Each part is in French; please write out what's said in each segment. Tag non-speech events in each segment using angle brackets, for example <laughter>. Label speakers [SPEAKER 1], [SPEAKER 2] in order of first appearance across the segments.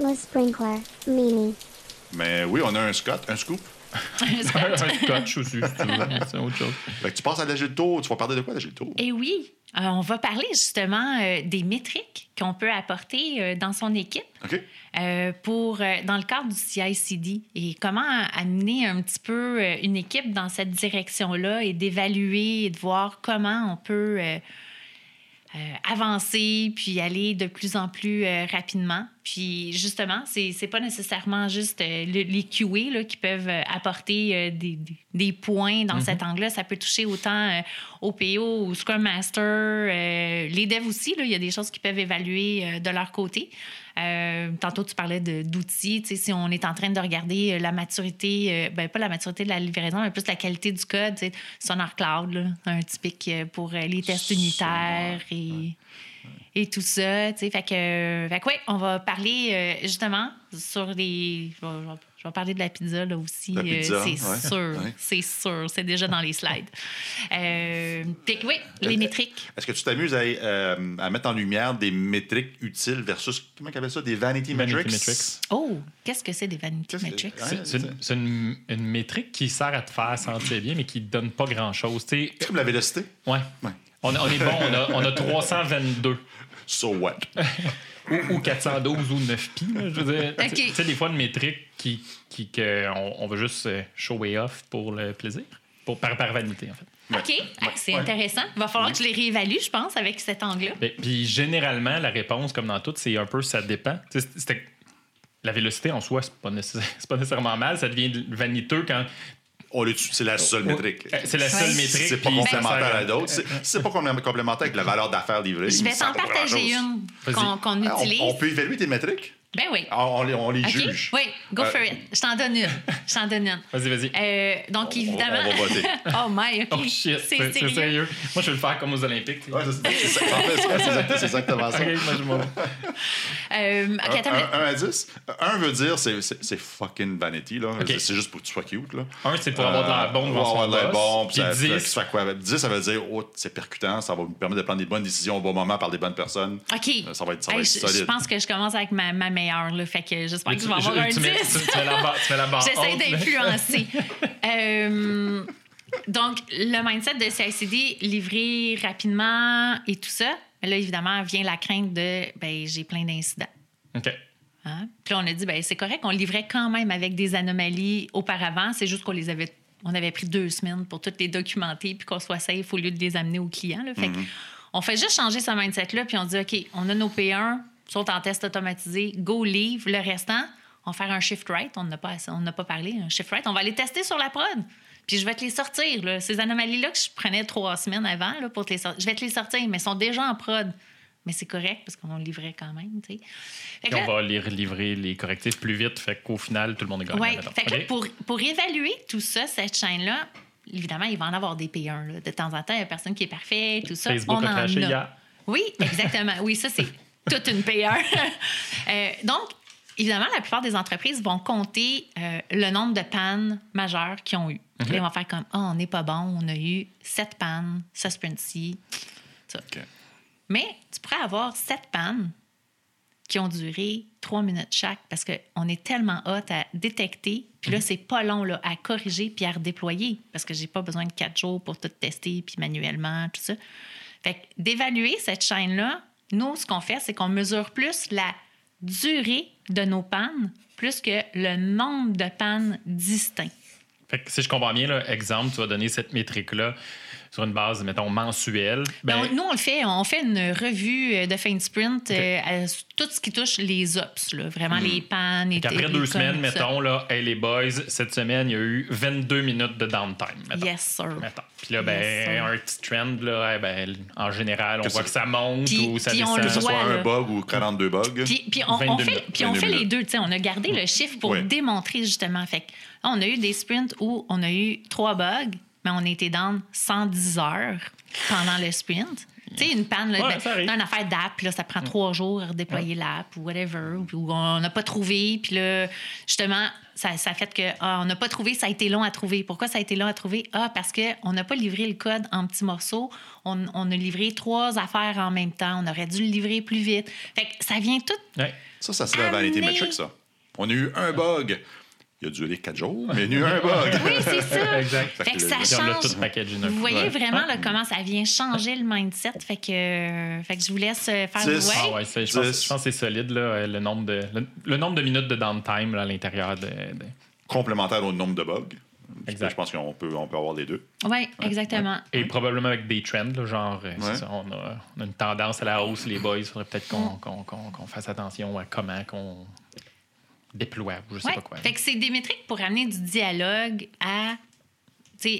[SPEAKER 1] Le sprinkler. Mimi.
[SPEAKER 2] Mais oui, on a un Scott, un scoop. <laughs>
[SPEAKER 3] un scotch <laughs> aussi, si tu veux. C'est autre chose.
[SPEAKER 2] Fait que tu passes à l'agilto. Tu vas parler de quoi, l'agilto?
[SPEAKER 4] Et oui, euh, on va parler justement euh, des métriques qu'on peut apporter euh, dans son équipe
[SPEAKER 2] OK.
[SPEAKER 4] euh, pour, euh, dans le cadre du CI/CD et comment amener un petit peu euh, une équipe dans cette direction-là et d'évaluer et de voir comment on peut euh, euh, avancer puis aller de plus en plus euh, rapidement. Puis justement, c'est c'est pas nécessairement juste euh, le- les QA là, qui peuvent euh, apporter euh, des, des- points dans cet angle-là. Ça peut toucher autant euh, au PO, au Scrum Master, les devs aussi. là, Il y a des choses qu'ils peuvent évaluer de leur côté. Tantôt, tu parlais d'outils. Si on est en train de regarder la maturité, ben, pas la maturité de la livraison, mais plus la qualité du code, Sonar Cloud, là, un typique pour les tests unitaires et, et tout ça. tu sais. Fait que, fait que ouais, on va parler euh, justement sur les. Je vais, je vais- je vais parler de la pizza là aussi. Euh, c'est
[SPEAKER 2] ouais,
[SPEAKER 4] sûr,
[SPEAKER 2] ouais.
[SPEAKER 4] c'est sûr. C'est déjà dans les slides. Euh, fait que oui, les
[SPEAKER 2] Euh,
[SPEAKER 4] métriques.
[SPEAKER 2] Est-ce que tu t'amuses à, euh, à mettre en lumière des métriques utiles versus, comment on appelle ça, des vanity,
[SPEAKER 3] Vanity
[SPEAKER 2] metrics?
[SPEAKER 3] metrics.
[SPEAKER 4] Oh, qu'est-ce que c'est des vanity metrics?
[SPEAKER 3] C'est- une, c'est une- une métrique qui sert à te faire sentir bien, mais qui ne donne pas grand-chose. Tu sais,
[SPEAKER 2] C'est comme la vélocité.
[SPEAKER 3] ouais.
[SPEAKER 2] Ouais.
[SPEAKER 3] On, on est bon, on a, on a 322
[SPEAKER 2] So what? <laughs>
[SPEAKER 3] ou, ou 412 ou 9 pi. là, je veux dire. <laughs>
[SPEAKER 4] Ok.
[SPEAKER 3] Tu sais, des fois, une métrique qui, qui, que on, on veut juste euh, show off pour le plaisir, pour, par, par vanité, en fait.
[SPEAKER 4] OK, Ah, c'est
[SPEAKER 2] Ouais.
[SPEAKER 4] intéressant. Il va falloir que je les réévalue, je pense, avec cet angle-là.
[SPEAKER 3] Ben, Puis généralement, la réponse, comme dans tout, c'est un peu ça dépend. La vélocité en soi, c'est pas, nécessaire- <laughs> c'est pas nécessairement mal. Ça devient vaniteux quand.
[SPEAKER 2] C'est la seule métrique.
[SPEAKER 3] Euh, C'est la seule métrique.
[SPEAKER 2] C'est pas complémentaire à d'autres. C'est pas complé- complémentaire avec la valeur d'affaires livrée.
[SPEAKER 4] Je vais t'en partager une qu'on
[SPEAKER 2] on-
[SPEAKER 4] utilise.
[SPEAKER 2] On, peut évaluer tes métriques?
[SPEAKER 4] Ben oui.
[SPEAKER 2] Ah, On, les, on les
[SPEAKER 4] OK?
[SPEAKER 2] juge.
[SPEAKER 4] Oui, go
[SPEAKER 2] Euh,
[SPEAKER 4] for it. Je t'en donne une. Je t'en donne une.
[SPEAKER 3] Vas-y, vas-y.
[SPEAKER 4] Euh, donc,
[SPEAKER 2] On-
[SPEAKER 4] évidemment.
[SPEAKER 2] on va voter. <laughs>
[SPEAKER 4] oh my, OK.
[SPEAKER 3] Oh shit, c'est sérieux. Moi, je vais le faire comme aux Olympiques.
[SPEAKER 2] Ouais, c'est- en fait, exactement ça. <laughs>
[SPEAKER 3] Ok, moi, je m'en vais. <laughs>
[SPEAKER 4] Euh, OK, attends,
[SPEAKER 2] Un, un à 10. Un veut dire c'est fucking vanity. là.
[SPEAKER 3] Ok.
[SPEAKER 2] C'est juste pour que tu sois cute. Là.
[SPEAKER 3] Un, c'est pour avoir de bon devant
[SPEAKER 2] Euh, avoir
[SPEAKER 3] son
[SPEAKER 2] de
[SPEAKER 3] boss.
[SPEAKER 2] bon. Puis ça,
[SPEAKER 3] 10,
[SPEAKER 2] ça fait quoi? 10, ça veut dire oh, c'est percutant, ça va me permettre de prendre des bonnes décisions au bon moment par des bonnes personnes.
[SPEAKER 4] OK.
[SPEAKER 2] Ça va être, ça va
[SPEAKER 4] Hey,
[SPEAKER 2] être
[SPEAKER 4] je,
[SPEAKER 2] solide.
[SPEAKER 4] je pense que je commence avec ma, ma meilleure, là. Fait que j'espère que je vais avoir
[SPEAKER 3] Je-
[SPEAKER 4] un
[SPEAKER 3] tu, mets,
[SPEAKER 4] 10.
[SPEAKER 3] tu, tu mets la barre, tu mets la barre
[SPEAKER 4] J'essaie d'influencer. <laughs> Euh, donc, le mindset de CICD, livrer rapidement et tout ça, là, évidemment, vient la crainte de ben, j'ai plein d'incidents.
[SPEAKER 3] OK.
[SPEAKER 4] Hein? Puis là, on a dit, ben, c'est correct, on livrait quand même avec des anomalies auparavant. C'est juste qu'on les avait, on avait pris deux semaines pour toutes les documenter puis qu'on soit safe au lieu de les amener aux clients. là. Fait que on fait juste changer ce mindset-là, puis on dit, OK, on a nos P1, sont en test automatisé, go live. Le restant, on va faire un shift right. On n'a pas, on pas parlé, un shift right. On va les tester sur la prod. Puis je vais te les sortir. là. Ces anomalies-là que je prenais trois semaines avant là, pour te les sortir, je vais te les sortir, mais elles sont déjà en prod. Mais c'est correct parce qu'on livrait quand même. tu sais.
[SPEAKER 3] On va les livrer les correctifs plus vite, fait qu'au final, tout le monde est gagnant. mettons.
[SPEAKER 4] fait que là, pour, pour évaluer tout ça, cette chaîne-là, évidemment, il va en avoir des P1. là. De temps en temps, il n'y a personne qui est parfait, tout ça.
[SPEAKER 3] Facebook
[SPEAKER 4] on
[SPEAKER 3] a
[SPEAKER 4] en a. Oui, exactement. Oui, ça, c'est toute une P1. <laughs> Euh, donc, évidemment, la plupart des entreprises vont compter euh, le nombre de pannes majeures qu'ils ont eu. Puis là, Ils vont faire comme, oh, on n'est pas bon, on a eu sept pannes, ce sprint-ci. Mais tu pourrais avoir sept pannes qui ont duré trois minutes chaque parce qu'on est tellement hot à détecter. Puis là, c'est pas long là, à corriger puis à redéployer parce que j'ai pas besoin de quatre jours pour tout tester puis manuellement, tout ça. Fait que d'évaluer cette chaîne-là, nous, ce qu'on fait, c'est qu'on mesure plus la durée de nos pannes plus que le nombre de pannes distincts.
[SPEAKER 3] Si je comprends bien, là, exemple, tu vas donner cette métrique-là sur une base, mettons, mensuelle. Ben,
[SPEAKER 4] Ben, nous, on le fait. On fait une revue euh, de fin de sprint, euh, à tout ce qui touche les ops, là, vraiment les pannes. et
[SPEAKER 3] après deux semaines, mettons, là, hey, les boys, cette semaine, il y a eu 22 minutes de downtime. Mettons.
[SPEAKER 4] Yes, sir.
[SPEAKER 3] Mettons. Puis là, ben,
[SPEAKER 4] Yes,
[SPEAKER 3] un petit trend, là, eh ben, en général, on
[SPEAKER 2] Que
[SPEAKER 3] voit que ça monte
[SPEAKER 4] Puis-
[SPEAKER 3] ou ça
[SPEAKER 4] on
[SPEAKER 3] descend.
[SPEAKER 2] Que ce soit un bug ou 42 bugs.
[SPEAKER 4] Puis, puis on, on
[SPEAKER 3] 22
[SPEAKER 4] fait, puis on
[SPEAKER 2] 22
[SPEAKER 4] fait les deux. tu sais, On a gardé le chiffre pour démontrer justement. Fait on a eu des sprints où on a eu trois bugs, mais on a été dans 110 heures pendant le sprint. Tu sais, une panne, là,
[SPEAKER 3] Ouais,
[SPEAKER 4] ben, dans une affaire d'app, puis là, ça prend trois jours à redéployer l'app ou whatever, ou, on n'a pas trouvé, puis là, justement, ça, ça fait que ah, on n'a pas trouvé, ça a été long à trouver. Pourquoi ça a été long à trouver? Ah, parce qu'on n'a pas livré le code en petits morceaux. On, on a livré trois affaires en même temps. On aurait dû le livrer plus vite. Fait que ça vient tout
[SPEAKER 3] Ouais.
[SPEAKER 2] Ça, ça c'est la vanity
[SPEAKER 4] Amener-
[SPEAKER 2] metric, ça. On a eu un bug. Il a duré quatre jours, mais il y a eu un bug. <laughs>
[SPEAKER 4] Oui, c'est ça. <laughs>
[SPEAKER 3] Exact.
[SPEAKER 4] Fait que ça change.
[SPEAKER 3] tout
[SPEAKER 4] Vous
[SPEAKER 3] coup.
[SPEAKER 4] voyez
[SPEAKER 2] Ouais.
[SPEAKER 4] vraiment là,
[SPEAKER 3] Ouais.
[SPEAKER 4] comment ça vient changer le mindset. Fait que, euh, fait que je vous laisse euh, faire
[SPEAKER 2] Dix.
[SPEAKER 4] ouais.
[SPEAKER 3] Ah ouais, c'est- je, pense, je pense que c'est solide, là, euh, le, nombre de, le, le nombre de minutes de downtime là, à l'intérieur de, de-
[SPEAKER 2] Complémentaire au nombre de bugs.
[SPEAKER 3] Exact.
[SPEAKER 2] Je pense qu'on peut, on peut avoir les deux.
[SPEAKER 4] Oui, exactement.
[SPEAKER 3] Et probablement avec des trends, là, genre,
[SPEAKER 2] Ouais.
[SPEAKER 3] ça, on, a, on a une tendance à la hausse, les boys. Il faudrait peut-être qu'on qu'on- qu'on- qu'on fasse attention à comment qu'on déploie, ou je sais
[SPEAKER 4] Ouais.
[SPEAKER 3] pas quoi.
[SPEAKER 4] Fait que c'est des métriques pour amener du dialogue à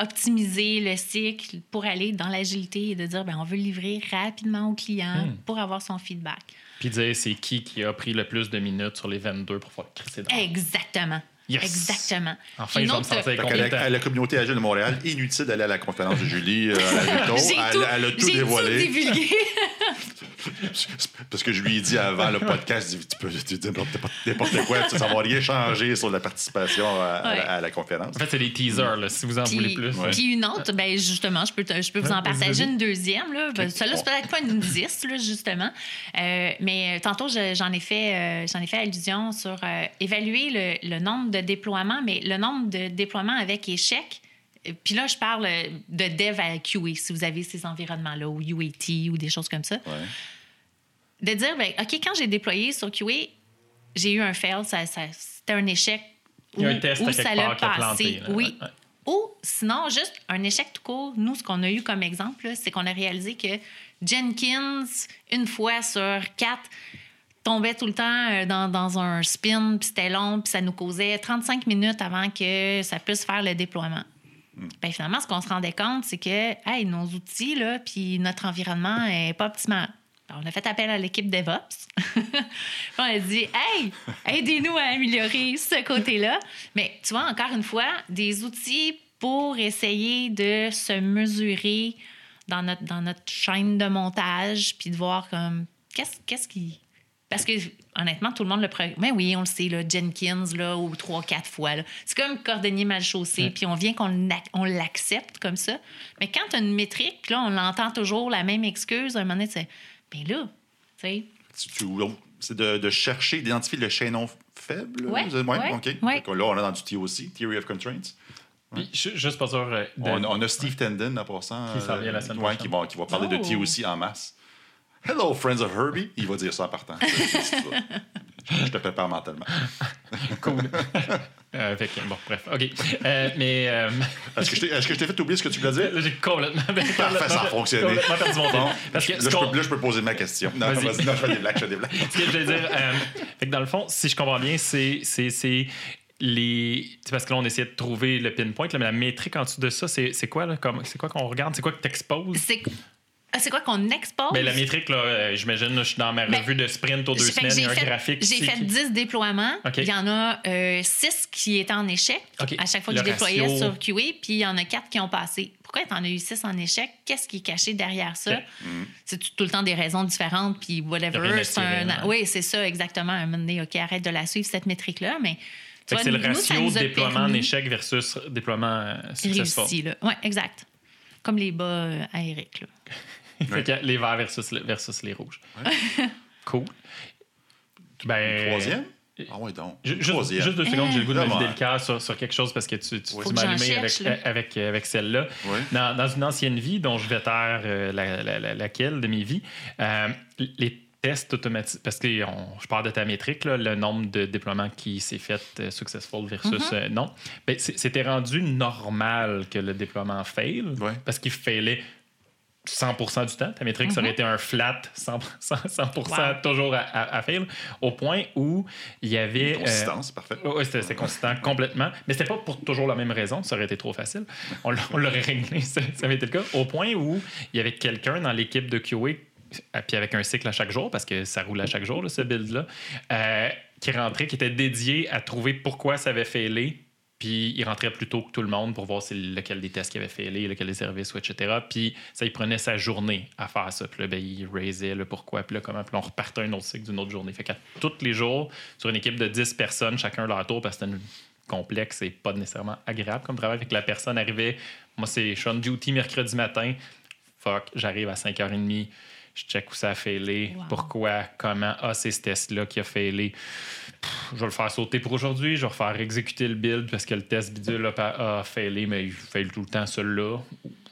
[SPEAKER 4] optimiser le cycle pour aller dans l'agilité et de dire ben, on veut livrer rapidement au client
[SPEAKER 3] Hmm.
[SPEAKER 4] pour avoir son feedback.
[SPEAKER 3] Puis dire c'est qui qui a pris le plus de minutes sur les 22 pour faire crisser dans
[SPEAKER 4] Exactement.
[SPEAKER 3] Yes.
[SPEAKER 4] Exactement.
[SPEAKER 3] Enfin,
[SPEAKER 4] Puis
[SPEAKER 3] je vais me sentir
[SPEAKER 2] Fait qu'à
[SPEAKER 3] compétent.
[SPEAKER 2] la, à la communauté agile de Montréal, inutile d'aller à la conférence de Julie euh, à la.
[SPEAKER 4] J'ai
[SPEAKER 2] Elle,
[SPEAKER 4] tout,
[SPEAKER 2] elle a tout
[SPEAKER 4] j'ai
[SPEAKER 2] dévoilé.
[SPEAKER 4] tout divulgué. <laughs>
[SPEAKER 2] Parce que je lui ai dit avant le podcast, je dis, tu peux tu dis n'importe n'importe quoi, ça ne va rien changer sur la participation à, à la-
[SPEAKER 4] Ouais.
[SPEAKER 2] à la conférence.
[SPEAKER 3] En fait, c'est des teasers, là, si vous en voulez
[SPEAKER 4] Puis,
[SPEAKER 3] plus.
[SPEAKER 2] Ouais.
[SPEAKER 4] puis une autre, ben justement, je peux, te- je peux vous
[SPEAKER 3] Ouais,
[SPEAKER 4] en partager
[SPEAKER 3] vas-y.
[SPEAKER 4] une deuxième. Là. Ben, Celle-là, c'est peut-être pas une 10, là, justement. Euh, mais euh, tantôt, je- j'en ai, fait, euh, j'en ai fait allusion sur euh, évaluer le, le nombre de déploiements, mais le nombre de déploiements avec échec. Euh, Puis là, je parle euh, de dev à QA, si vous avez ces environnements-là, ou UAT, ou des choses comme ça.
[SPEAKER 2] Ouais.
[SPEAKER 4] De dire, ben, OK, quand j'ai déployé sur QA, j'ai eu un fail, ça, ça- c'était un échec.
[SPEAKER 3] Il y a
[SPEAKER 4] ou-
[SPEAKER 3] un test quelque
[SPEAKER 4] ça l'a
[SPEAKER 3] part qui a
[SPEAKER 4] passé.
[SPEAKER 3] planté. là.
[SPEAKER 4] Oui.
[SPEAKER 3] Ouais.
[SPEAKER 4] Ou sinon, juste un échec tout court. Nous, ce qu'on a eu comme exemple, là, c'est qu'on a réalisé que Jenkins, une fois sur quatre, tombait tout le temps euh, dans, dans un spin, puis c'était long, puis ça nous causait 35 minutes avant que ça puisse faire le déploiement. Ben, finalement, ce qu'on se rendait compte, c'est que hey, nos outils, puis notre environnement n'est pas optimal. Alors, on a fait appel à l'équipe DevOps. <laughs> On a dit Hey, aidez-nous à améliorer ce côté-là. Mais tu vois, encore une fois, des outils pour essayer de se mesurer dans notre, dans notre chaîne de montage, puis de voir comme qu'est-ce qu'est-ce qui. Parce que, honnêtement, tout le monde le prend. Mais oui, on le sait, là, Jenkins, là, ou trois, quatre fois. là. C'est comme cordonnier mal chaussé, puis on vient qu'on l'ac- on l'accepte comme ça. Mais quand tu as une métrique, puis là, on l'entend toujours la même excuse, à un moment donné, c'est. Ben là, tu sais.
[SPEAKER 2] Tu- tu- C'est de, de chercher, d'identifier le chaînon faible. là?
[SPEAKER 4] Ouais,
[SPEAKER 2] OK.
[SPEAKER 4] ouais.
[SPEAKER 2] Là, on est dans du TOC, Theory of Constraints.
[SPEAKER 3] Puis, juste pas sûr. euh, de-
[SPEAKER 2] On, on a Steve Tenden, en passant.
[SPEAKER 3] Qui s'en
[SPEAKER 2] euh,
[SPEAKER 3] vient la semaine
[SPEAKER 2] ouais,
[SPEAKER 3] prochaine.
[SPEAKER 2] qui, va, qui va parler de
[SPEAKER 4] Oh.
[SPEAKER 2] TOC en masse. Hello, friends of Herbie. Il va dire ça en partant. je te prépare mentalement.
[SPEAKER 3] Cool. Euh, fait que, bon, bref. OK. Euh, mais. euh,
[SPEAKER 2] Est-ce que je t'ai fait oublier ce que tu voulais dire?
[SPEAKER 3] j'ai complètement.
[SPEAKER 2] Parfait, ça a fonctionné.
[SPEAKER 3] Complètement perdu mon temps. Parce que
[SPEAKER 2] là, je peux, là, je peux poser ma question. Non,
[SPEAKER 3] Vas-y.
[SPEAKER 2] vas-y, non, je fais des blagues, je fais des blagues.
[SPEAKER 3] ce que je veux dire, euh, fait que dans le fond, si je comprends bien, c'est les. C'est parce que là, on essayait de trouver le pinpoint, là, mais la métrique en dessous de ça, c'est quoi, là? comme- C'est quoi qu'on regarde? C'est quoi que tu exposes?
[SPEAKER 4] C'est ah, c'est quoi qu'on expose?
[SPEAKER 3] Ben, la métrique, là, euh, j'imagine, là, je suis dans ma
[SPEAKER 4] Ben,
[SPEAKER 3] revue de sprint aux deux semaines, il y a un
[SPEAKER 4] j'ai fait-
[SPEAKER 3] graphique.
[SPEAKER 4] J'ai
[SPEAKER 3] ici
[SPEAKER 4] fait
[SPEAKER 3] qui-
[SPEAKER 4] 10 déploiements. Il y en a 6 qui étaient en échec à chaque fois que
[SPEAKER 3] Le
[SPEAKER 4] je déployais
[SPEAKER 3] ratio.
[SPEAKER 4] sur QA, puis il y en a 4 qui ont passé. Pourquoi tu en as eu 6 en échec? Qu'est-ce qui est caché derrière ça?
[SPEAKER 3] OK.
[SPEAKER 4] C'est tout le temps des raisons différentes, puis whatever. C'est un-. Oui, c'est ça, exactement. À un moment donné, OK, arrête de la suivre, cette métrique-là, mais...
[SPEAKER 3] C'est le ratio
[SPEAKER 4] nous
[SPEAKER 3] déploiement en échec versus déploiement euh, successful.
[SPEAKER 4] réussi, là. Oui, exact. Comme les bas euh, à Eric, là. <laughs> <laughs>
[SPEAKER 3] Fait que les verts versus, le- versus les rouges. cool. Ben,
[SPEAKER 2] Troisième? Ah ouais, donc.
[SPEAKER 3] Ju- Juste,
[SPEAKER 2] Troisième.
[SPEAKER 3] juste deux secondes, j'ai le goût de me vider le cœur sur, sur quelque chose parce que tu, tu,
[SPEAKER 4] Faut
[SPEAKER 3] m'as allumé avec,
[SPEAKER 4] là.
[SPEAKER 3] avec, avec celle-là. Dans, dans une ancienne vie dont je vais taire euh, la, la- la- laquelle de mes vies, euh, les tests automatiques, parce que on- je parle de ta métrique, là, le nombre de déploiements qui s'est fait euh, successful versus
[SPEAKER 4] Mm-hmm.
[SPEAKER 3] euh, non, ben, c'était rendu normal que le déploiement fail parce qu'il failait 100 du temps. Ta métrique, ça aurait été un flat 100, 100
[SPEAKER 4] Wow.
[SPEAKER 3] toujours à, à- à fail, au point où il y avait... euh,
[SPEAKER 2] Consistance, parfait.
[SPEAKER 3] oui, c'était consistant complètement. Mais c'était pas pour toujours la même raison. Ça aurait été trop facile. On, l'a- on l'aurait réglé, ça, ça avait été le cas. Au point où il y avait quelqu'un dans l'équipe de QA, euh, puis avec un cycle à chaque jour, parce que ça roule à chaque jour, là, ce build-là, euh, qui rentrait, qui était dédié à trouver pourquoi ça avait failé, puis il rentrait plus tôt que tout le monde pour voir lequel des tests qu'il avait fait, lequel des services, etc. Puis ça, il prenait sa journée à faire ça. Puis là, ben, il raisait le pourquoi, puis là, comment. Puis là, on repartait un autre cycle d'une autre journée. Fait qu'à tous les jours, sur une équipe de 10 personnes, chacun leur tour, parce que c'était complexe et pas nécessairement agréable comme travail. Fait que la personne arrivait, moi, c'est on duty mercredi matin. Fuck, j'arrive à 5h30 je check où ça a failé,
[SPEAKER 4] Wow.
[SPEAKER 3] pourquoi, comment, ah, c'est ce test-là qui a failé. Pff, Je vais le faire sauter pour aujourd'hui, je vais refaire exécuter le build parce que le test bidule a, a failé, mais il fail tout le temps celui-là,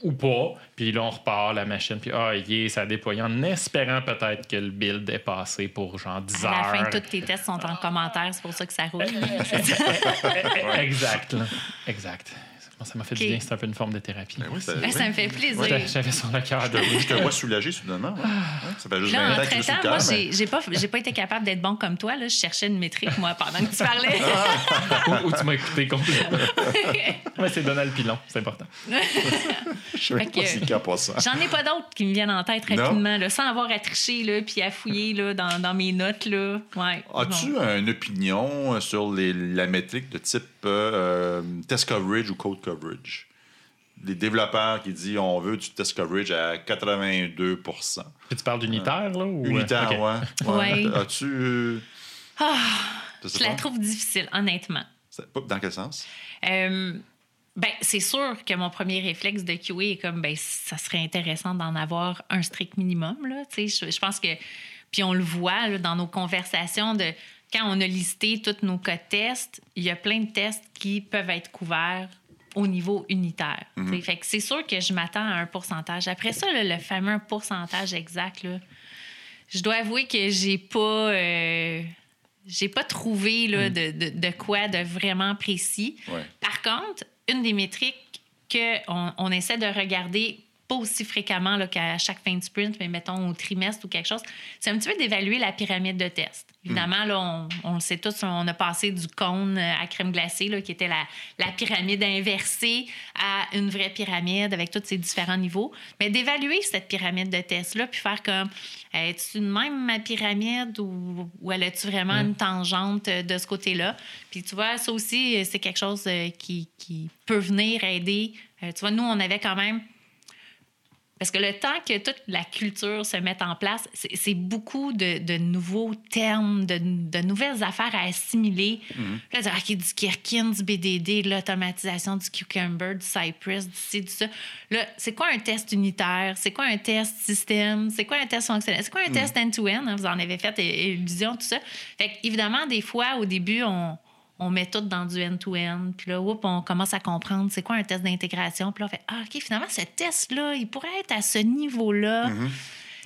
[SPEAKER 3] ou- pas. Puis là, on repart la machine, puis ah, yeah, ça a déployé en espérant peut-être que le build est passé pour genre 10
[SPEAKER 4] À la
[SPEAKER 3] heures.
[SPEAKER 4] fin, tous tes tests sont en commentaire, c'est pour ça que ça roule. <laughs> <laughs>
[SPEAKER 3] exact, là. exact. Bon, ça m'a fait du bien, c'est un peu une forme de thérapie.
[SPEAKER 2] Ben oui, ça-
[SPEAKER 4] ça me fait plaisir.
[SPEAKER 3] J'avais- J'avais sur le cœur
[SPEAKER 2] Je
[SPEAKER 3] de
[SPEAKER 2] te, je te vois soulagé soudainement. ouais. Ouais, Ça fait juste
[SPEAKER 4] Là,
[SPEAKER 2] 20 ans que sur le
[SPEAKER 4] moi,
[SPEAKER 2] mais-
[SPEAKER 4] j'ai pas, j'ai pas été capable d'être bon comme toi. Là. Je cherchais une métrique, moi, pendant que tu parlais. <laughs>
[SPEAKER 3] ou, ou tu m'as écouté complètement. <laughs> c'est Donald Pilon, c'est important. <laughs>
[SPEAKER 2] Je sais pas si ça.
[SPEAKER 4] J'en ai pas d'autres qui me viennent en tête rapidement, là, sans avoir à tricher là, puis à fouiller là, dans, dans mes notes. Là.
[SPEAKER 2] As-tu
[SPEAKER 4] bon.
[SPEAKER 2] une opinion euh, sur les- la métrique de type euh, euh, test coverage ou code coverage? Les développeurs qui disent on veut du test coverage à 82
[SPEAKER 3] Puis tu parles d'unitaire, là? Ou...
[SPEAKER 2] Unitaire,
[SPEAKER 3] Ok.
[SPEAKER 2] ouais.
[SPEAKER 4] Ouais.
[SPEAKER 2] As-tu. euh,
[SPEAKER 4] Ah,
[SPEAKER 2] je
[SPEAKER 4] la
[SPEAKER 2] pas.
[SPEAKER 4] trouve difficile, honnêtement.
[SPEAKER 2] Dans quel sens?
[SPEAKER 4] Euh, ben, c'est sûr que mon premier réflexe de QA est comme, ben, ça serait intéressant d'en avoir un strict minimum. Là, Tu sais, je, je pense que, puis on le voit là, dans nos conversations, de quand on a listé tous nos cas de tests, il y a plein de tests qui peuvent être couverts au niveau unitaire. Sais. Fait que c'est sûr que je m'attends à un pourcentage. Après ça, là, le fameux pourcentage exact, là, je dois avouer que j'ai pas... euh, j'ai pas trouvé là, de, de- de quoi de vraiment précis.
[SPEAKER 2] Ouais.
[SPEAKER 4] Par contre, une des métriques qu'on on essaie de regarder pas aussi fréquemment qu'à chaque fin de sprint, mais mettons au trimestre ou quelque chose, c'est un petit peu d'évaluer la pyramide de test. Évidemment, là, on, on le sait tous, on a passé du cône à crème glacée, là, qui était la, la pyramide inversée, à une vraie pyramide avec tous ses différents niveaux. Mais d'évaluer cette pyramide de test-là, puis faire comme, est-ce de même ma pyramide ou, ou elle a-tu vraiment une tangente de ce côté-là? Puis tu vois, ça aussi, c'est quelque chose euh, qui, qui peut venir aider. Euh, Tu vois, nous, on avait quand même parce que le temps que toute la culture se mette en place, c'est beaucoup de, de nouveaux termes, de, de nouvelles affaires à assimiler. Là, dire, OK, du Kirkin, du BDD, de l'automatisation du Cucumber, du Cypress, du ci, du ça. Là, c'est quoi un test unitaire? C'est quoi un test système? C'est quoi un test fonctionnel? C'est quoi un test end-to-end? hein? Vous en avez fait illusion, tout ça. Fait évidemment, des fois, au début, on, on met tout dans du end-to-end. Puis là, oups, on commence à comprendre c'est quoi un test d'intégration. Puis là, on fait Ah, OK, finalement, ce test-là, il pourrait être à ce niveau-là.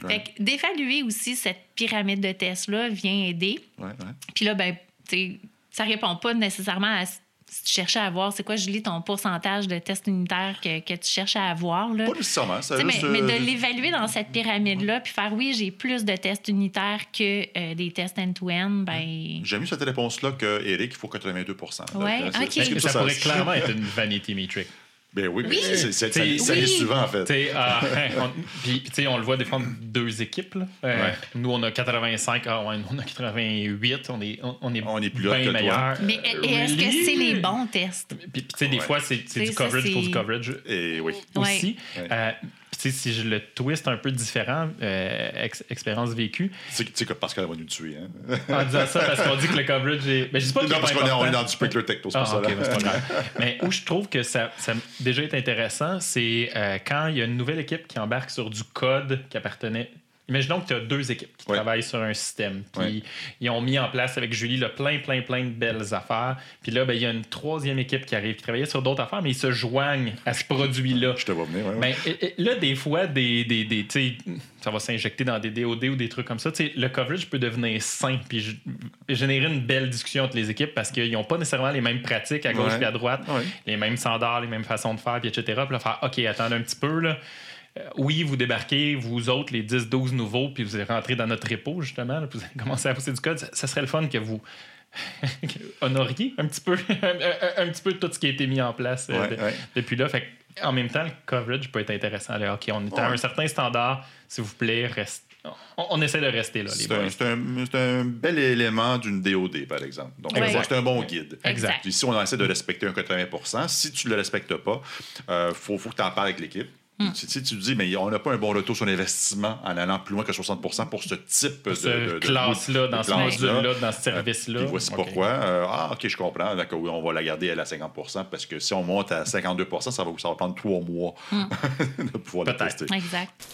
[SPEAKER 4] Fait que d'évaluer aussi cette pyramide de tests-là vient aider.
[SPEAKER 2] Ouais, ouais.
[SPEAKER 4] Puis là, ben, tu ça répond pas nécessairement à si tu cherchais à avoir, c'est quoi, Julie, ton pourcentage de tests unitaires que, que tu cherches à avoir. Là?
[SPEAKER 2] Pas nécessairement. Ça
[SPEAKER 4] mais, mais
[SPEAKER 2] euh,
[SPEAKER 4] de l'évaluer dans cette pyramide-là, puis faire oui, j'ai plus de tests unitaires que euh, des tests end-to-end, ben.
[SPEAKER 2] J'aime mieux cette réponse-là que Eric, il faut 82
[SPEAKER 4] Ouais,
[SPEAKER 2] Donc,
[SPEAKER 4] ok.
[SPEAKER 2] c'est- est-ce que
[SPEAKER 3] Ça,
[SPEAKER 2] ça-
[SPEAKER 3] pourrait clairement être une vanity metric.
[SPEAKER 2] Ben oui,
[SPEAKER 4] Oui.
[SPEAKER 2] c'est- c'est- c'est- ça,
[SPEAKER 4] oui.
[SPEAKER 2] souvent, en fait. <laughs>
[SPEAKER 3] On, puis, puis, tu sais, on le voit défendre deux équipes. là. Euh,
[SPEAKER 2] Ouais.
[SPEAKER 3] Nous, on a 85. Ah ouais, nous, on a 88. On est, on, on est,
[SPEAKER 2] On est plus
[SPEAKER 3] bien meilleur.
[SPEAKER 4] Mais est-ce que c'est les bons tests?
[SPEAKER 3] Puis, puis, tu sais, des
[SPEAKER 2] Ouais.
[SPEAKER 3] fois, c'est du
[SPEAKER 4] ça,
[SPEAKER 3] coverage pour du coverage
[SPEAKER 2] Et oui.
[SPEAKER 3] aussi.
[SPEAKER 2] Ouais.
[SPEAKER 3] Euh, puis, si je le twist un peu différent, euh, ex- expérience vécue,
[SPEAKER 2] Tu sais- que Pascal va nous tuer. Hein?
[SPEAKER 3] en disant ça parce qu'on dit que le coverage est. Ben, je dis pas que
[SPEAKER 2] non, parce qu'on est, on est dans du sprinkler techno, c'est
[SPEAKER 3] Ah,
[SPEAKER 2] pour ça.
[SPEAKER 3] ok,
[SPEAKER 2] là.
[SPEAKER 3] c'est pas grave. Mais où je trouve que ça, ça déjà été intéressant, c'est euh, quand il y a une nouvelle équipe qui embarque sur du code qui appartenait. Imaginons que tu as deux équipes qui
[SPEAKER 2] Ouais.
[SPEAKER 3] travaillent sur un système. Puis
[SPEAKER 2] Ouais.
[SPEAKER 3] ils ont mis en place avec Julie plein, plein, plein de belles affaires. Puis là, ben, il y a une troisième équipe qui arrive, qui travaillait sur d'autres affaires, mais ils se joignent à ce produit-là.
[SPEAKER 2] Je te vois venir. ouais.
[SPEAKER 3] Ben, et- et là, des fois, des, des, des- ça va s'injecter dans des DOD ou des trucs comme ça. Tu sais, le coverage peut devenir sain puis générer une belle discussion entre les équipes parce qu'ils n'ont pas nécessairement les mêmes pratiques à gauche et à droite, les mêmes standards, les mêmes façons de faire, puis etc. Puis là, faire OK, attendez un petit peu. Là. Euh, oui, vous débarquez, vous autres, les 10-12 nouveaux, puis vous allez rentrer dans notre repo, justement, là, puis vous allez commencer à pousser du code. Ça, ça serait le fun que vous <laughs> honoriez un petit peu <laughs> un, un- un petit peu tout ce qui a été mis en place euh,
[SPEAKER 2] Ouais,
[SPEAKER 3] de-
[SPEAKER 2] ouais.
[SPEAKER 3] depuis là. Fait que, en même temps, le coverage peut être intéressant. Là, OK, on est à un certain standard. S'il vous plaît, reste- On, on essaie de rester là, les
[SPEAKER 2] C'est un, c'est un- c'est un bel élément d'une DOD, par exemple. Donc, c'est un bon guide.
[SPEAKER 3] Exact.
[SPEAKER 2] Ici, on essaie de respecter un 80% Si tu ne le respectes pas, il faut, faut que tu en parles avec l'équipe.
[SPEAKER 3] Hmm.
[SPEAKER 2] Tu te dis, mais on n'a pas un bon retour sur l'investissement en allant plus loin que 60% pour ce type de,
[SPEAKER 3] Ce
[SPEAKER 2] de- de-
[SPEAKER 3] classe-là,
[SPEAKER 2] de
[SPEAKER 3] dans module-là, dans ce service-là.
[SPEAKER 2] Puis voici pourquoi. Euh, ah, OK, je comprends. D'accord, oui, on va la garder à 50% parce que si on monte à 52 ça va, ça va prendre trois mois <laughs> de pouvoir la
[SPEAKER 3] Hmm.
[SPEAKER 2] Tester.
[SPEAKER 4] Exact.